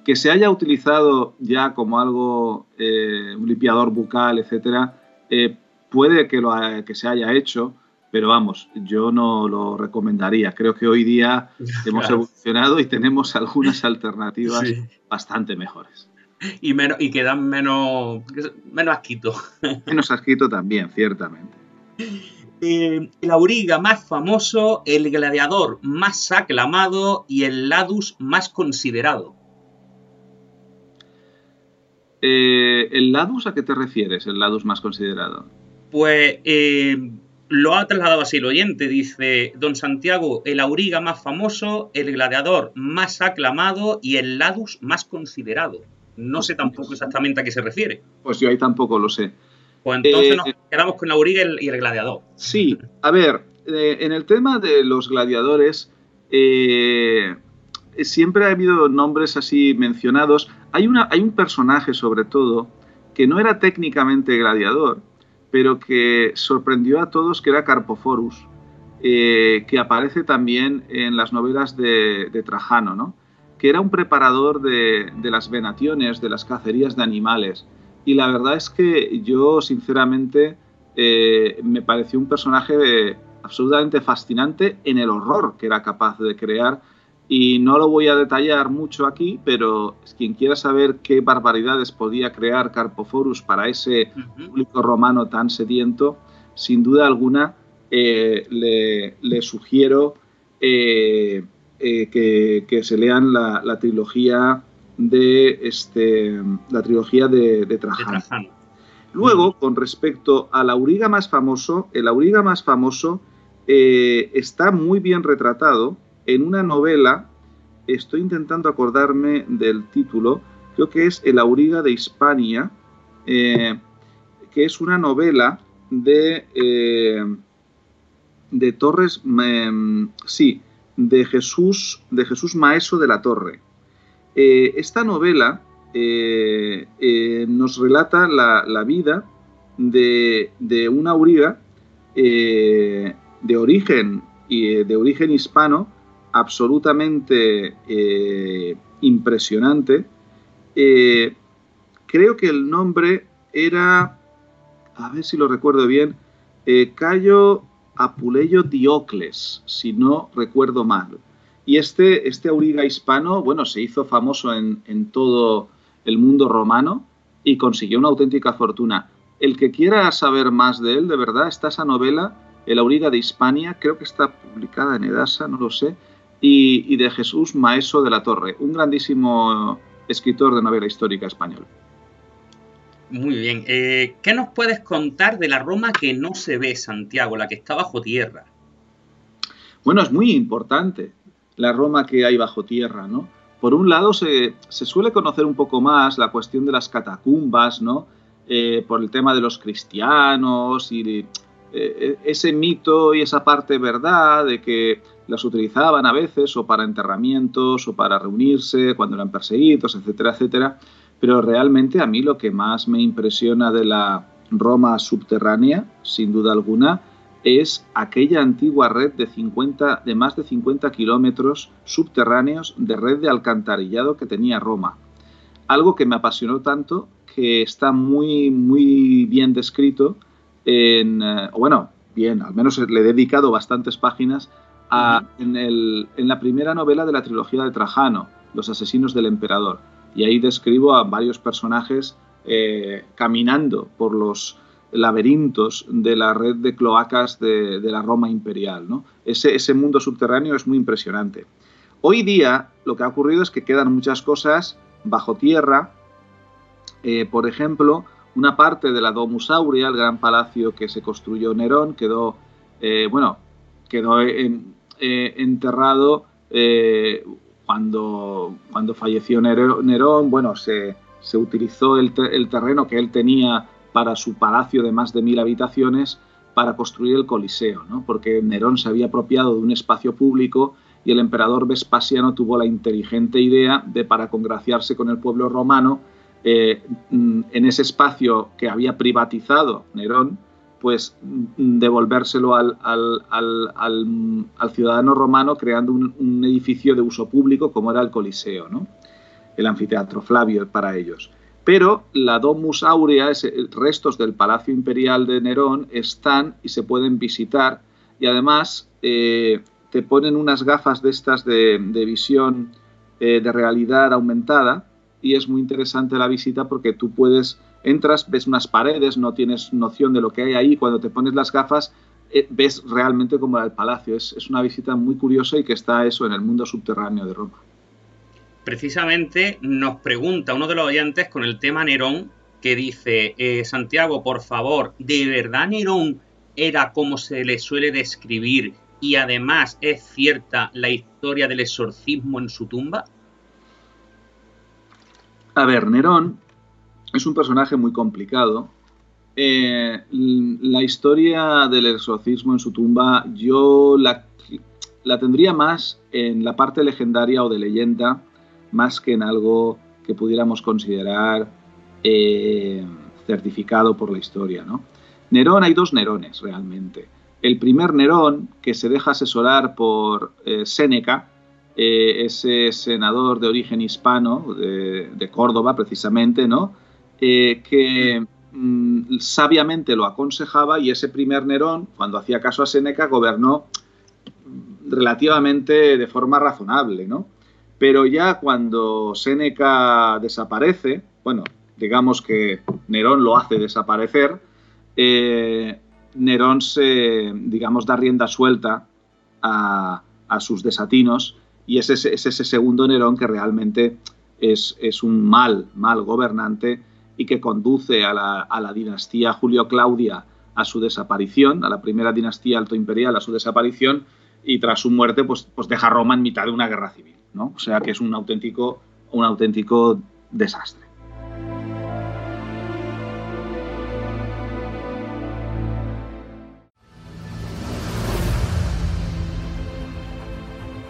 Speaker 6: Que se haya utilizado ya como algo, eh, un limpiador bucal, etcétera, eh, puede que, lo, que se haya hecho, pero vamos, yo no lo recomendaría. Creo que hoy día hemos evolucionado y tenemos algunas alternativas bastante mejores.
Speaker 5: Y, menos, y que dan menos, menos asquito.
Speaker 6: Menos asquito también, ciertamente.
Speaker 5: Eh, el auriga más famoso, el gladiador más aclamado y el ladus más considerado.
Speaker 6: Eh, ¿El Ladus a qué te refieres, el Ladus más considerado?
Speaker 5: Pues eh, lo ha trasladado así el oyente, dice Don Santiago, el auriga más famoso, el gladiador más aclamado y el Ladus más considerado. No sé tampoco exactamente a qué se refiere.
Speaker 6: Pues yo ahí tampoco lo sé.
Speaker 5: Pues entonces nos eh, quedamos con el auriga y el gladiador.
Speaker 6: Sí, a ver, en el tema de los gladiadores, siempre ha habido nombres así mencionados. Hay, una, hay un personaje, sobre todo, que no era técnicamente gladiador, pero que sorprendió a todos, que era Carpoforus, eh, que aparece también en las novelas de, Trajano, ¿no? que era un preparador de, las venaciones, de las cacerías de animales. Y la verdad es que yo, sinceramente, eh, me pareció un personaje absolutamente fascinante en el horror que era capaz de crear y no lo voy a detallar mucho aquí, pero quien quiera saber qué barbaridades podía crear Carpoforus para ese público romano tan sediento, sin duda alguna eh, le, sugiero eh, eh, que, se lean la, trilogía de este la trilogía de, Trajano. Luego, con respecto al auriga más famoso, el auriga más famoso está muy bien retratado en una novela, estoy intentando acordarme del título, creo que es El Auriga de Hispania, eh, que es una novela de, eh, de Torres, em, sí, de Jesús, de Jesús Maeso de la Torre. Eh, esta novela nos relata la, vida de, de una auriga de origen, de origen hispano absolutamente eh, impresionante. Eh, creo que el nombre era, a ver si lo recuerdo bien, eh, Cayo Apuleyo Diocles, si no recuerdo mal. Y este, este auriga hispano, bueno, se hizo famoso en, en todo el mundo romano y consiguió una auténtica fortuna. El que quiera saber más de él, de verdad, está esa novela, El auriga de Hispania, creo que está publicada en Edasa, no lo sé, y, de Jesús Maeso de la Torre, un grandísimo escritor de novela histórica español.
Speaker 5: Muy bien. Eh, ¿Qué nos puedes contar de la Roma que no se ve, Santiago, la que está bajo tierra?
Speaker 6: Bueno, es muy importante la Roma que hay bajo tierra, ¿no? Por un lado, se, suele conocer un poco más la cuestión de las catacumbas, ¿no? Eh, por el tema de los cristianos y eh, ese mito y esa parte verdad de que las utilizaban a veces o para enterramientos o para reunirse cuando eran perseguidos, etcétera, etcétera. Pero realmente a mí lo que más me impresiona de la Roma subterránea, sin duda alguna, es aquella antigua red de, 50, de más de 50 kilómetros subterráneos de red de alcantarillado que tenía Roma. Algo que me apasionó tanto que está muy, muy bien descrito en, eh, bueno, bien, al menos le he dedicado bastantes páginas en, en la primera novela de la trilogía de Trajano, Los asesinos del emperador. Y ahí describo a varios personajes eh, caminando por los laberintos de la red de cloacas de, la Roma imperial. Ese, mundo subterráneo es muy impresionante. Hoy día lo que ha ocurrido es que quedan muchas cosas bajo tierra. Eh, por ejemplo, una parte de la Domus Aurea, el gran palacio que se construyó Nerón, quedó, eh, bueno, quedó eh, enterrado cuando, cuando falleció Nerón. Bueno, se, se utilizó el, el terreno que él tenía para su palacio de más de mil habitaciones para construir el Coliseo, ¿no? porque Nerón se había apropiado de un espacio público y el emperador Vespasiano tuvo la inteligente idea de, para congraciarse con el pueblo romano, eh, mm, en ese espacio que había privatizado Nerón, pues mm, devolvérselo al, ciudadano romano creando un, un, edificio de uso público como era el Coliseo, ¿no? el anfiteatro Flavio para ellos. Pero la Domus Aurea, restos del Palacio Imperial de Nerón, están y se pueden visitar. Y además eh, te ponen unas gafas de estas de, visión eh, de realidad aumentada. Y es muy interesante la visita porque tú puedes, entras, ves unas paredes, no tienes noción de lo que hay ahí, cuando te pones las gafas eh, ves realmente como el palacio. Es, es una visita muy curiosa y que está eso en el mundo subterráneo de Roma
Speaker 5: precisamente nos pregunta uno de los oyentes con el tema Nerón, que dice, eh, Santiago, por favor, ¿de verdad Nerón era como se le suele describir y además es cierta la historia del exorcismo en su tumba?
Speaker 6: A ver, Nerón es un personaje muy complicado. Eh, la historia del exorcismo en su tumba yo la, la tendría más en la parte legendaria o de leyenda más que en algo que pudiéramos considerar eh, certificado por la historia. ¿no? Nerón, hay dos Nerones realmente. El primer Nerón, que se deja asesorar por eh, Séneca, ese senador de origen hispano, de, Córdoba precisamente, ¿no? Que mm, sabiamente lo aconsejaba y ese primer Nerón, cuando hacía caso a Séneca, gobernó relativamente de forma razonable, ¿no? Pero ya cuando Séneca desaparece, bueno, digamos que Nerón lo hace desaparecer, eh, Nerón se, digamos, da rienda suelta a, sus desatinos y es ese, segundo Nerón que realmente es, un mal, mal gobernante y que conduce a la, a la dinastía Julio-Claudia a su desaparición, a la primera dinastía alto imperial a su desaparición y tras su muerte pues, pues deja Roma en mitad de una guerra civil. ¿no? O sea que es un auténtico, un auténtico desastre.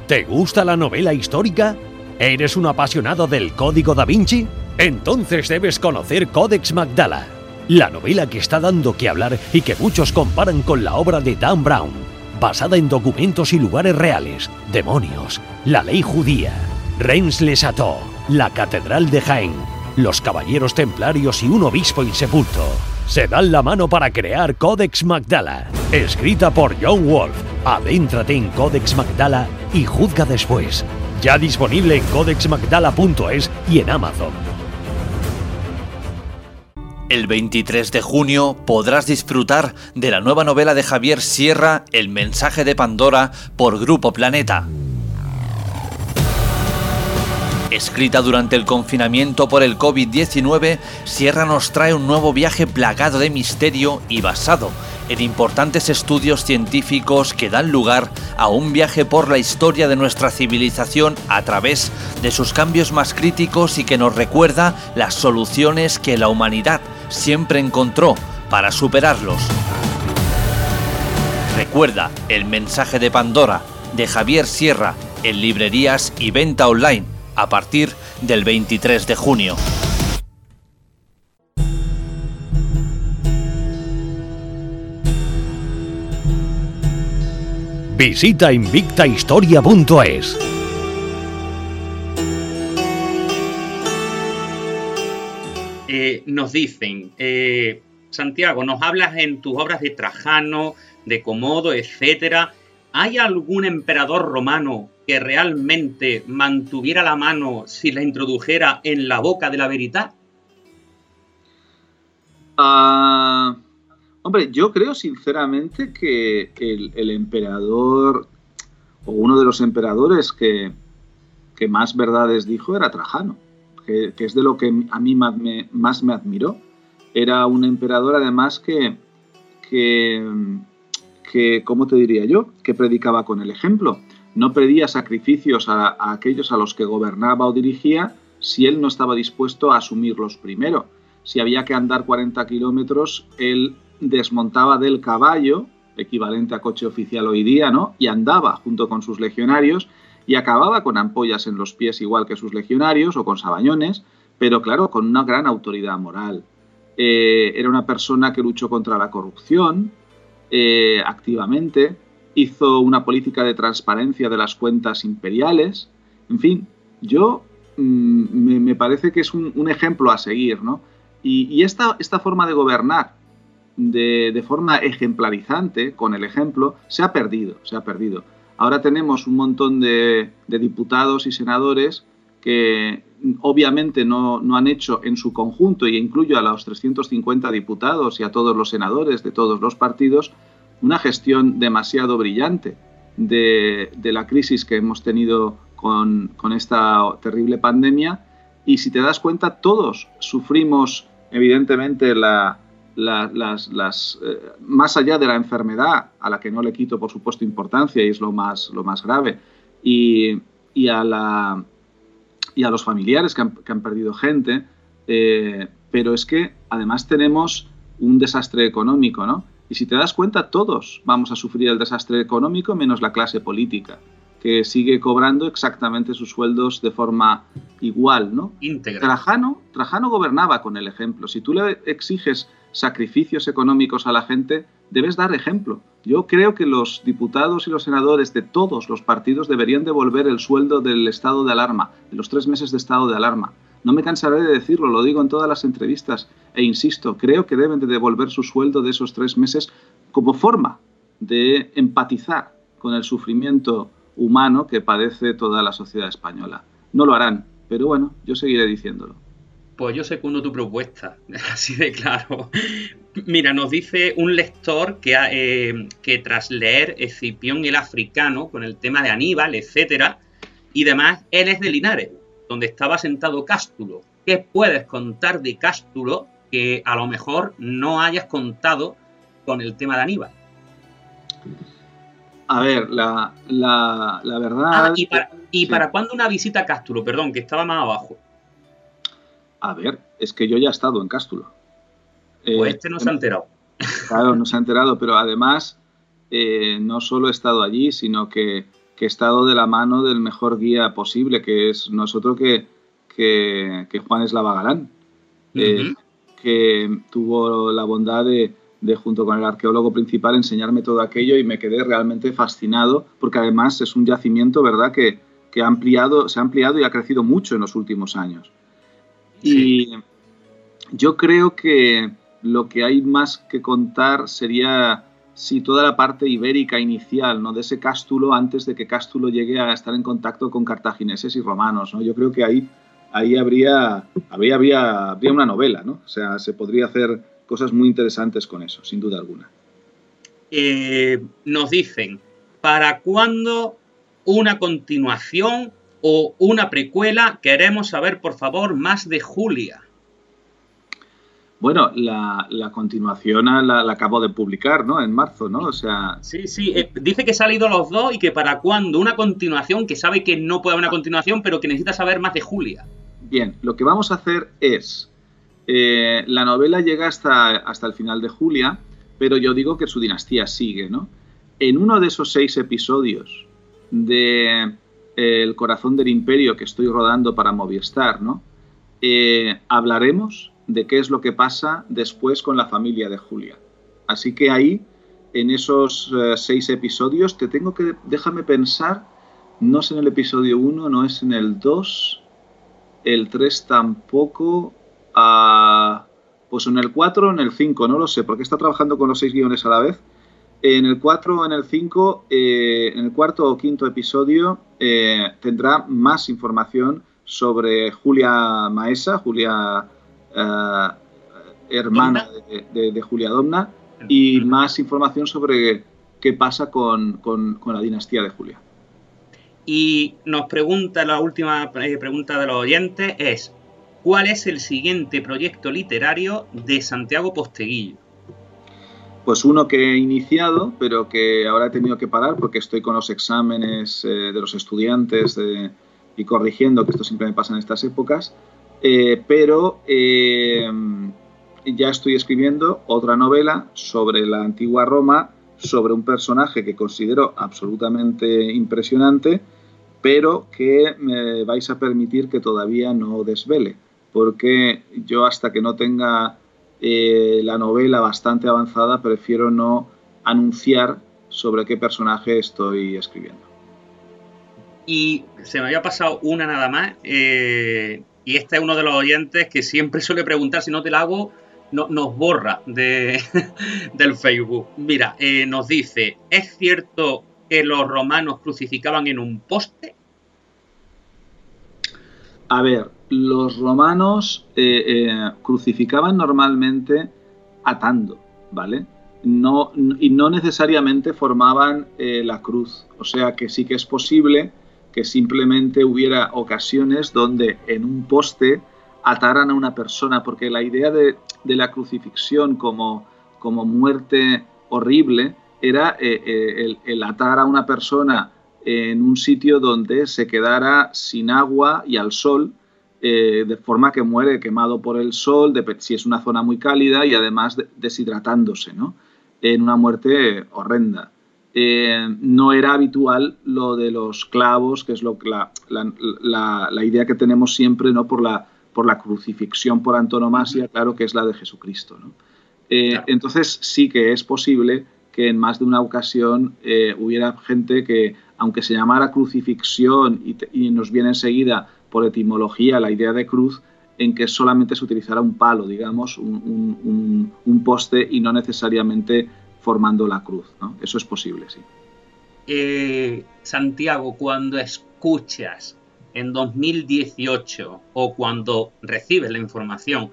Speaker 3: ¿Te gusta la novela histórica? ¿Eres un apasionado del Código da Vinci? Entonces debes conocer Codex Magdala, la novela que está dando que hablar y que muchos comparan con la obra de Dan Brown basada en documentos y lugares reales, demonios, la ley judía, Reims-les-Châteaux, la Catedral de Jaén, los Caballeros Templarios y un obispo insepulto. Se dan la mano para crear Codex Magdala, escrita por John Wolf. Adéntrate en Codex Magdala y juzga después. Ya disponible en codexmagdala.es y en Amazon.
Speaker 2: El 23 de junio podrás disfrutar de la nueva novela de Javier Sierra, El mensaje de Pandora, por Grupo Planeta. Escrita durante el confinamiento por el COVID-19, Sierra nos trae un nuevo viaje plagado de misterio y basado en importantes estudios científicos que dan lugar a un viaje por la historia de nuestra civilización a través de sus cambios más críticos y que nos recuerda las soluciones que la humanidad siempre encontró para superarlos. Recuerda el mensaje de Pandora de Javier Sierra en librerías y venta online a partir del 23 de junio.
Speaker 3: Visita invictahistoria.es.
Speaker 5: Nos dicen, eh, Santiago, nos hablas en tus obras de Trajano, de Comodo, etcétera. ¿Hay algún emperador romano que realmente mantuviera la mano si la introdujera en la boca de la veridad?
Speaker 6: Ah, Hombre, yo creo sinceramente que el, emperador o uno de los emperadores que, más verdades dijo era Trajano, que, es de lo que a mí más me, admiró. Era un emperador además que, que, que, ¿cómo te diría yo? Que predicaba con el ejemplo. No pedía sacrificios a, a aquellos a los que gobernaba o dirigía si él no estaba dispuesto a asumirlos primero. Si había que andar 40 kilómetros, él desmontaba del caballo, equivalente a coche oficial hoy día, ¿no? Y andaba junto con sus legionarios y acababa con ampollas en los pies igual que sus legionarios o con sabañones, pero claro, con una gran autoridad moral. Eh, era una persona que luchó contra la corrupción eh, activamente, hizo una política de transparencia de las cuentas imperiales, en fin, yo mm, me, parece que es un, ejemplo a seguir, ¿no? Y, esta, esta forma de gobernar, de, forma ejemplarizante, con el ejemplo, se ha perdido, se ha perdido. Ahora tenemos un montón de, diputados y senadores que obviamente no, han hecho en su conjunto, y incluyo a los 350 diputados y a todos los senadores de todos los partidos, una gestión demasiado brillante de, la crisis que hemos tenido con, con, esta terrible pandemia. Y si te das cuenta, todos sufrimos evidentemente la, las, eh, más allá de la enfermedad, a la que no le quito, por supuesto, importancia y es lo más, lo más grave, y, a, la, y a los familiares que han, perdido gente, eh, pero es que además tenemos un desastre económico, ¿no? Y si te das cuenta, todos vamos a sufrir el desastre económico menos la clase política, que sigue cobrando exactamente sus sueldos de forma igual, ¿no? Trajano, Trajano gobernaba con el ejemplo. Si tú le exiges sacrificios económicos a la gente, debes dar ejemplo. Yo creo que los diputados y los senadores de todos los partidos deberían devolver el sueldo del estado de alarma, de los tres meses de estado de alarma. No me cansaré de decirlo, lo digo en todas las entrevistas e insisto, creo que deben de devolver su sueldo de esos tres meses como forma de empatizar con el sufrimiento humano que padece toda la sociedad española. No lo harán, pero bueno, yo seguiré diciéndolo.
Speaker 5: Pues yo secundo tu propuesta, así de claro. Mira, nos dice un lector que, eh, que tras leer Escipión el africano con el tema de Aníbal, etcétera, y demás, él es de Linares, donde estaba sentado Cástulo. ¿Qué puedes contar de Cástulo que a lo mejor no hayas contado con el tema de Aníbal?
Speaker 6: A ver, la, verdad.
Speaker 5: Ah, ¿Y, para, ¿y para cuándo una visita a Cástulo? Perdón, que estaba más abajo.
Speaker 6: A ver, es que yo ya he estado en Cástulo.
Speaker 5: Pues este no se ha enterado.
Speaker 6: Claro, no se ha enterado, pero además eh, no solo he estado allí, sino que, he estado de la mano del mejor guía posible, que es nosotros que, que, Juan Eslava Galán, eh, que tuvo la bondad de, junto con el arqueólogo principal, enseñarme todo aquello y me quedé realmente fascinado, porque además es un yacimiento, ¿verdad?, que, que ha ampliado, se ha ampliado y ha crecido mucho en los últimos años. Y yo creo que lo que hay más que contar sería si toda la parte ibérica inicial, ¿no? De ese Cástulo antes de que Cástulo llegue a estar en contacto con cartagineses y romanos, ¿no? Yo creo que ahí, ahí habría, habría, habría, habría una novela, ¿no? O sea, se podría hacer cosas muy interesantes con eso, sin duda alguna.
Speaker 5: Eh, nos dicen, ¿para cuándo una continuación o una precuela, queremos saber por favor más de Julia.
Speaker 6: Bueno, la, continuación la, acabo de publicar, ¿no? En marzo, ¿no? O sea...
Speaker 5: Sí, sí, eh, dice que se han ido los dos y que para cuándo una continuación, que sabe que no puede haber una continuación, pero que necesita saber más de Julia.
Speaker 6: Bien, lo que vamos a hacer es, eh, la novela llega hasta, hasta el final de Julia, pero yo digo que su dinastía sigue, ¿no? En uno de esos seis episodios de El corazón del imperio que estoy rodando para Movistar, ¿no? hablaremos de qué es lo que pasa después con la familia de Julia. Así que ahí, en esos eh, seis episodios, te tengo que, déjame pensar, no es en el episodio 1, no es en el 2, el 3 tampoco, ah, pues en el 4 o en el 5, no lo sé, porque está trabajando con los seis guiones a la vez. En el 4 o en el 5, eh, en el cuarto o quinto episodio, eh, tendrá más información sobre Julia Maesa, Julia eh, hermana de, Julia Domna, y más información sobre qué pasa con, la dinastía de Julia.
Speaker 5: Y nos pregunta, la última pregunta de los oyentes es, ¿cuál es el siguiente proyecto literario de Santiago Posteguillo?
Speaker 6: Pues uno que he iniciado, pero que ahora he tenido que parar porque estoy con los exámenes eh, de los estudiantes y corrigiendo, que esto siempre me pasa en estas épocas, eh, pero eh, ya estoy escribiendo otra novela sobre la antigua Roma, sobre un personaje que considero absolutamente impresionante, pero que me vais a permitir que todavía no desvele, porque yo hasta que no tenga eh, la novela bastante avanzada prefiero no anunciar sobre qué personaje estoy escribiendo.
Speaker 5: Y se me había pasado una nada más. Y este es uno de los oyentes que siempre suele preguntar si no te la hago, no, nos borra de, del Facebook. Mira, eh, nos dice, ¿es cierto que los romanos crucificaban en un poste?
Speaker 6: A ver, los romanos eh, eh, crucificaban normalmente atando, ¿vale? No, y no necesariamente formaban la cruz. O sea que sí que es posible que simplemente hubiera ocasiones donde en un poste ataran a una persona, porque la idea de, la crucifixión como, como, muerte horrible era eh, eh, el, atar a una persona en un sitio donde se quedara sin agua y al sol, eh, de forma que muere quemado por el sol, de, si es una zona muy cálida y además deshidratándose, ¿no? en una muerte horrenda. Eh, no era habitual lo de los clavos, que es lo, la, la, idea que tenemos siempre ¿no? por, la, por la crucifixión por antonomasia, claro que es la de Jesucristo. Eh, entonces sí que es posible que en más de una ocasión eh, hubiera gente que, aunque se llamara crucifixión y, nos viene enseguida por etimología la idea de cruz, en que solamente se utilizara un palo, digamos, un, poste y no necesariamente formando la cruz. Eso es posible, sí.
Speaker 5: Eh, Santiago, cuando escuchas en 2018 o cuando recibes la información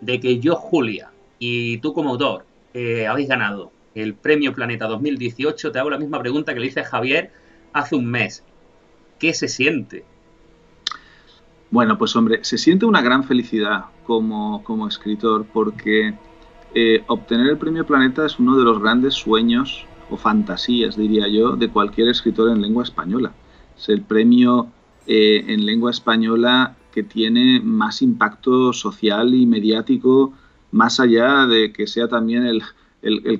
Speaker 5: de que yo, Julia, y tú como autor eh, habéis ganado el Premio Planeta 2018, te hago la misma pregunta que le hice a Javier hace un mes. ¿Qué se siente?
Speaker 6: Bueno, pues hombre, se siente una gran felicidad como, como escritor porque eh, obtener el premio Planeta es uno de los grandes sueños o fantasías, diría yo, de cualquier escritor en lengua española. Es el premio eh, en lengua española que tiene más impacto social y mediático, más allá de que sea también el,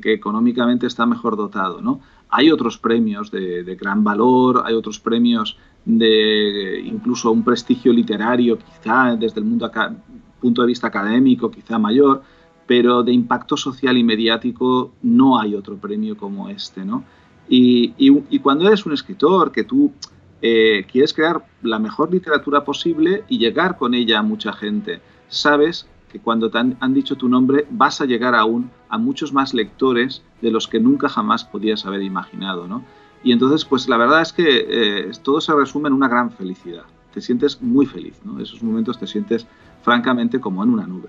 Speaker 6: que económicamente está mejor dotado. ¿no? Hay otros premios de, gran valor, hay otros premios de incluso un prestigio literario, quizá desde el mundo punto de vista académico, quizá mayor, pero de impacto social y mediático no hay otro premio como este, ¿no? Y, cuando eres un escritor que tú eh, quieres crear la mejor literatura posible y llegar con ella a mucha gente, sabes que cuando te han, dicho tu nombre vas a llegar aún a muchos más lectores de los que nunca jamás podías haber imaginado, ¿no? Y entonces, pues la verdad es que eh, todo se resume en una gran felicidad. Te sientes muy feliz, ¿no? Esos momentos te sientes francamente como en una nube.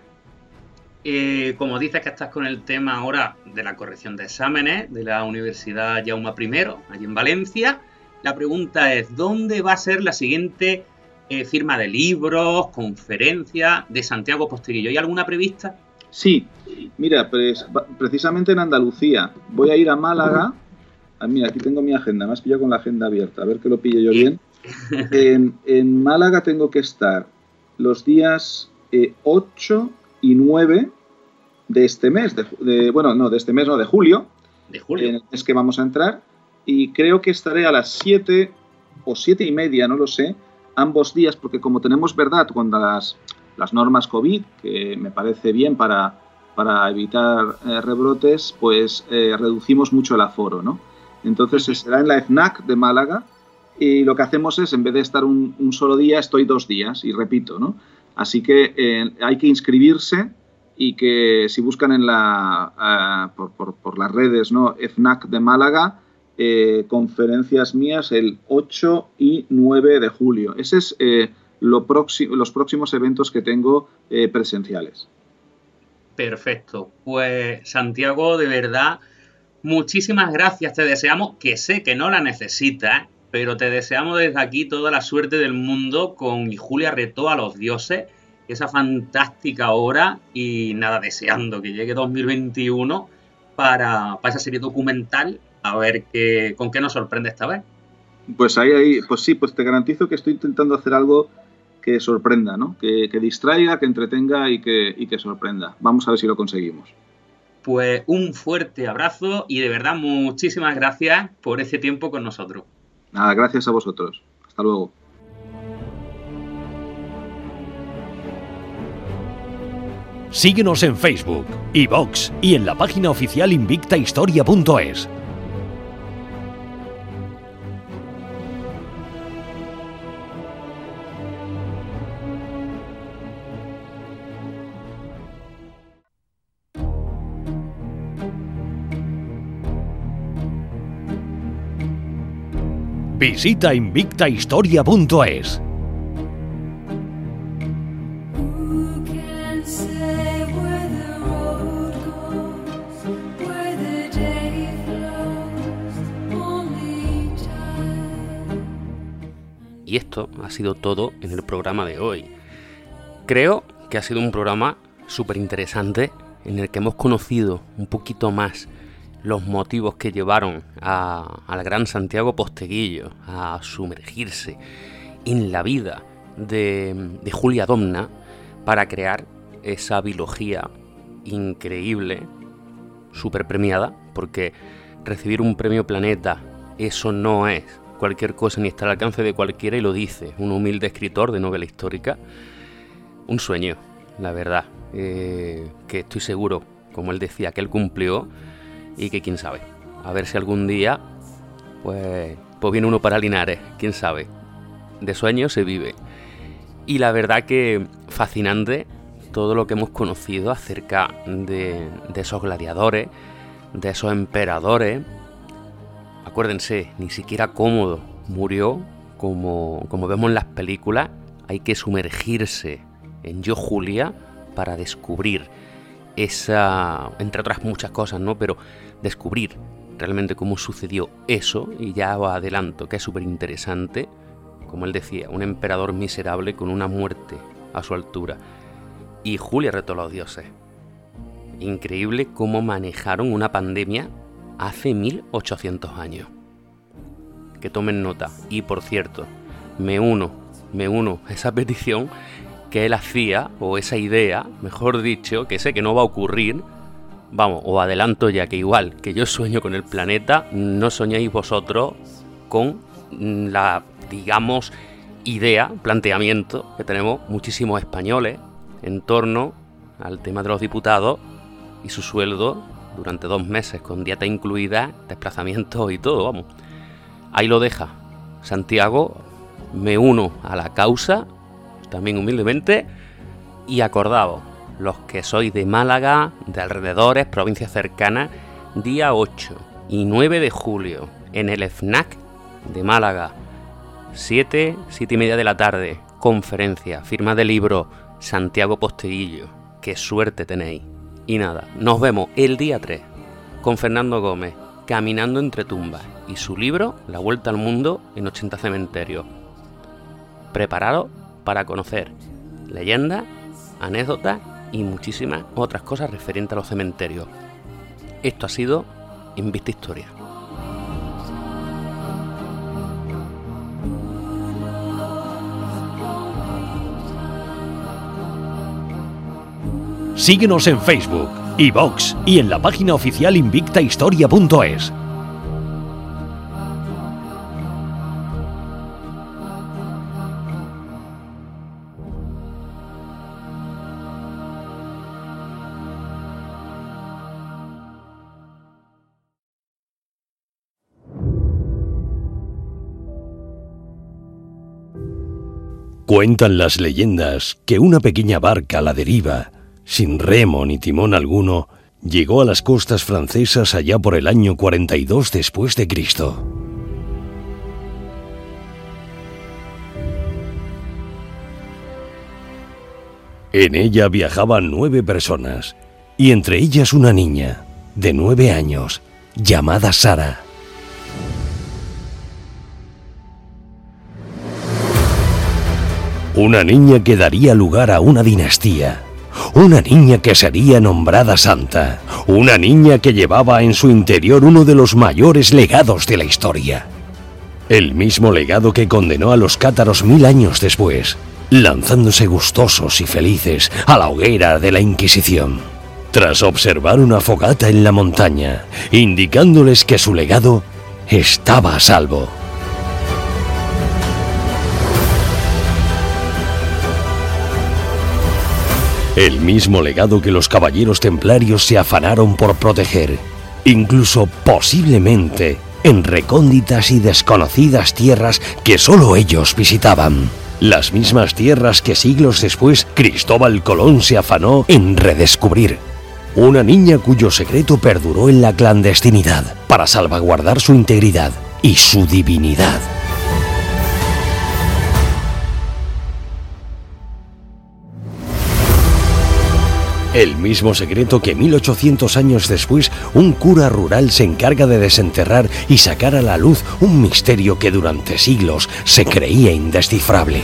Speaker 5: Como dices que estás con el tema ahora de la corrección de exámenes de la Universidad Jaume I, allí en Valencia, la pregunta es, ¿dónde va a ser la siguiente eh, firma de libros, conferencia de Santiago Posteguillo? ¿Hay alguna prevista?
Speaker 6: Sí, mira, pues, precisamente en Andalucía. Voy a ir a Málaga. Ah, mira, aquí tengo mi agenda, me has pillado con la agenda abierta, a ver que lo pille yo bien. En, Málaga tengo que estar los días 8 eh, y 9 de este mes, de, bueno, no, de este mes, no, de julio.
Speaker 5: De julio.
Speaker 6: Es que vamos a entrar. Y creo que estaré a las 7 o 7 y media, no lo sé, ambos días, porque como tenemos verdad con las, las normas COVID, que me parece bien para, para evitar eh, rebrotes, pues eh, reducimos mucho el aforo, ¿no? Entonces será en la FNAC de Málaga y lo que hacemos es, en vez de estar un, un solo día, estoy dos días, y repito, ¿no? Así que eh, hay que inscribirse y que si buscan en la, por, por, las redes, ¿no? FNAC de Málaga, eh, conferencias mías el 8 y 9 de julio. Ese es eh, lo los próximos eventos que tengo eh, presenciales.
Speaker 5: Perfecto. Pues Santiago, de verdad, muchísimas gracias. Te deseamos, que sé que no la necesitas, pero te deseamos desde aquí toda la suerte del mundo con Julia retó a los dioses, esa fantástica obra y nada, deseando que llegue 2021 para, para esa serie documental a ver qué, con qué nos sorprende esta vez.
Speaker 6: Pues ahí, ahí, pues sí, pues te garantizo que estoy intentando hacer algo que sorprenda, ¿no? Que, distraiga, que entretenga y que, y que sorprenda. Vamos a ver si lo conseguimos.
Speaker 5: Pues un fuerte abrazo y de verdad muchísimas gracias por ese tiempo con nosotros.
Speaker 6: Nada, gracias a vosotros. Hasta luego.
Speaker 3: Síguenos en Facebook, iVox y en la página oficial invictahistoria.es. Visita invictahistoria.es.
Speaker 4: Y esto ha sido todo en el programa de hoy. Creo que ha sido un programa súper interesante en el que hemos conocido un poquito más los motivos que llevaron al gran Santiago Posteguillo a sumergirse en la vida de, Julia Domna para crear esa biología increíble, súper premiada, porque recibir un premio Planeta, eso no es cualquier cosa ni está al alcance de cualquiera y lo dice un humilde escritor de novela histórica. Un sueño, la verdad, eh, que estoy seguro, como él decía, que él cumplió y que quién sabe, a ver si algún día pues, pues viene uno para Linares, quién sabe. De sueños se vive. Y la verdad que fascinante todo lo que hemos conocido acerca de, de esos gladiadores, de esos emperadores. Acuérdense, ni siquiera cómodo murió como, como vemos en las películas. Hay que sumergirse en Yo Julia para descubrir esa, entre otras muchas cosas, ¿no? Pero descubrir realmente cómo sucedió eso, y ya adelanto que es súper interesante, como él decía, un emperador miserable con una muerte a su altura. Y Julia retó a los dioses. Increíble cómo manejaron una pandemia hace 1800 años. Que tomen nota. Y por cierto, me uno, me uno a esa petición que él hacía, o esa idea, mejor dicho, que sé que no va a ocurrir, vamos, o adelanto ya que igual que yo sueño con el planeta, no soñéis vosotros con la, digamos, idea, planteamiento que tenemos muchísimos españoles en torno al tema de los diputados y su sueldo durante dos meses con dieta incluida, desplazamientos y todo, vamos. Ahí lo deja. Santiago, me uno a la causa, también humildemente, y acordado los que sois de Málaga, de alrededores, provincias cercanas, día 8 y 9 de julio en el FNAC de Málaga. 7, 7 y media de la tarde, conferencia, firma de libro Santiago Posteguillo. Qué suerte tenéis. Y nada, nos vemos el día 3 con Fernando Gómez, Caminando entre tumbas, y su libro La Vuelta al Mundo en 80 cementerios. Preparado para conocer leyendas, anécdotas y muchísimas otras cosas referentes a los cementerios. Esto ha sido Invista Historia.
Speaker 3: Síguenos en Facebook, iVox y en la página oficial invictahistoria.es. Cuentan las leyendas que una pequeña barca a la deriva, sin remo ni timón alguno, llegó a las costas francesas allá por el año 42 después de Cristo. En ella viajaban nueve personas, y entre ellas una niña, de nueve años, llamada Sara. Una niña que daría lugar a una dinastía. Una niña que sería nombrada santa. Una niña que llevaba en su interior uno de los mayores legados de la historia. El mismo legado que condenó a los cátaros mil años después, lanzándose gustosos y felices a la hoguera de la Inquisición. Tras observar una fogata en la montaña, indicándoles que su legado estaba a salvo. El mismo legado que los caballeros templarios se afanaron por proteger, incluso posiblemente en recónditas y desconocidas tierras que solo ellos visitaban. Las mismas tierras que siglos después Cristóbal Colón se afanó en redescubrir. Una niña cuyo secreto perduró en la clandestinidad para salvaguardar su integridad y su divinidad. El mismo secreto que 1800 años después un cura rural se encarga de desenterrar y sacar a la luz un misterio que durante siglos se creía indescifrable.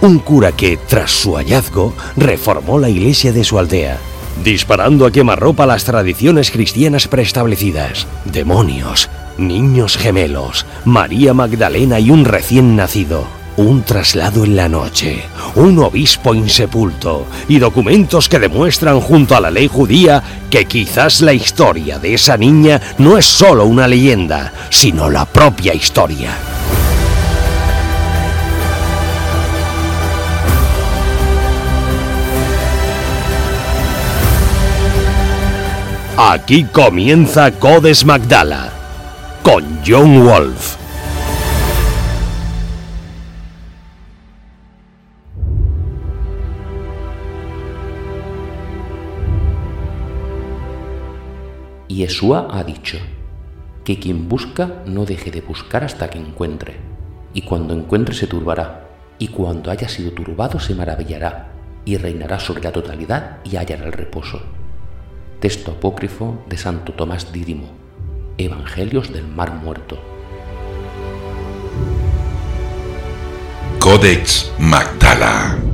Speaker 3: Un cura que, tras su hallazgo, reformó la iglesia de su aldea, disparando a quemarropa las tradiciones cristianas preestablecidas. Demonios, niños gemelos, María Magdalena y un recién nacido. Un traslado en la noche, un obispo insepulto y documentos que demuestran junto a la ley judía que quizás la historia de esa niña no es solo una leyenda, sino la propia historia. Aquí comienza Codes Magdala con John Wolf.
Speaker 4: Yeshua ha dicho que quien busca no deje de buscar hasta que encuentre, y cuando encuentre se turbará, y cuando haya sido turbado se maravillará, y reinará sobre la totalidad y hallará el reposo. Texto apócrifo de Santo Tomás Dídimo, Evangelios del Mar Muerto.
Speaker 7: Codex Magdala.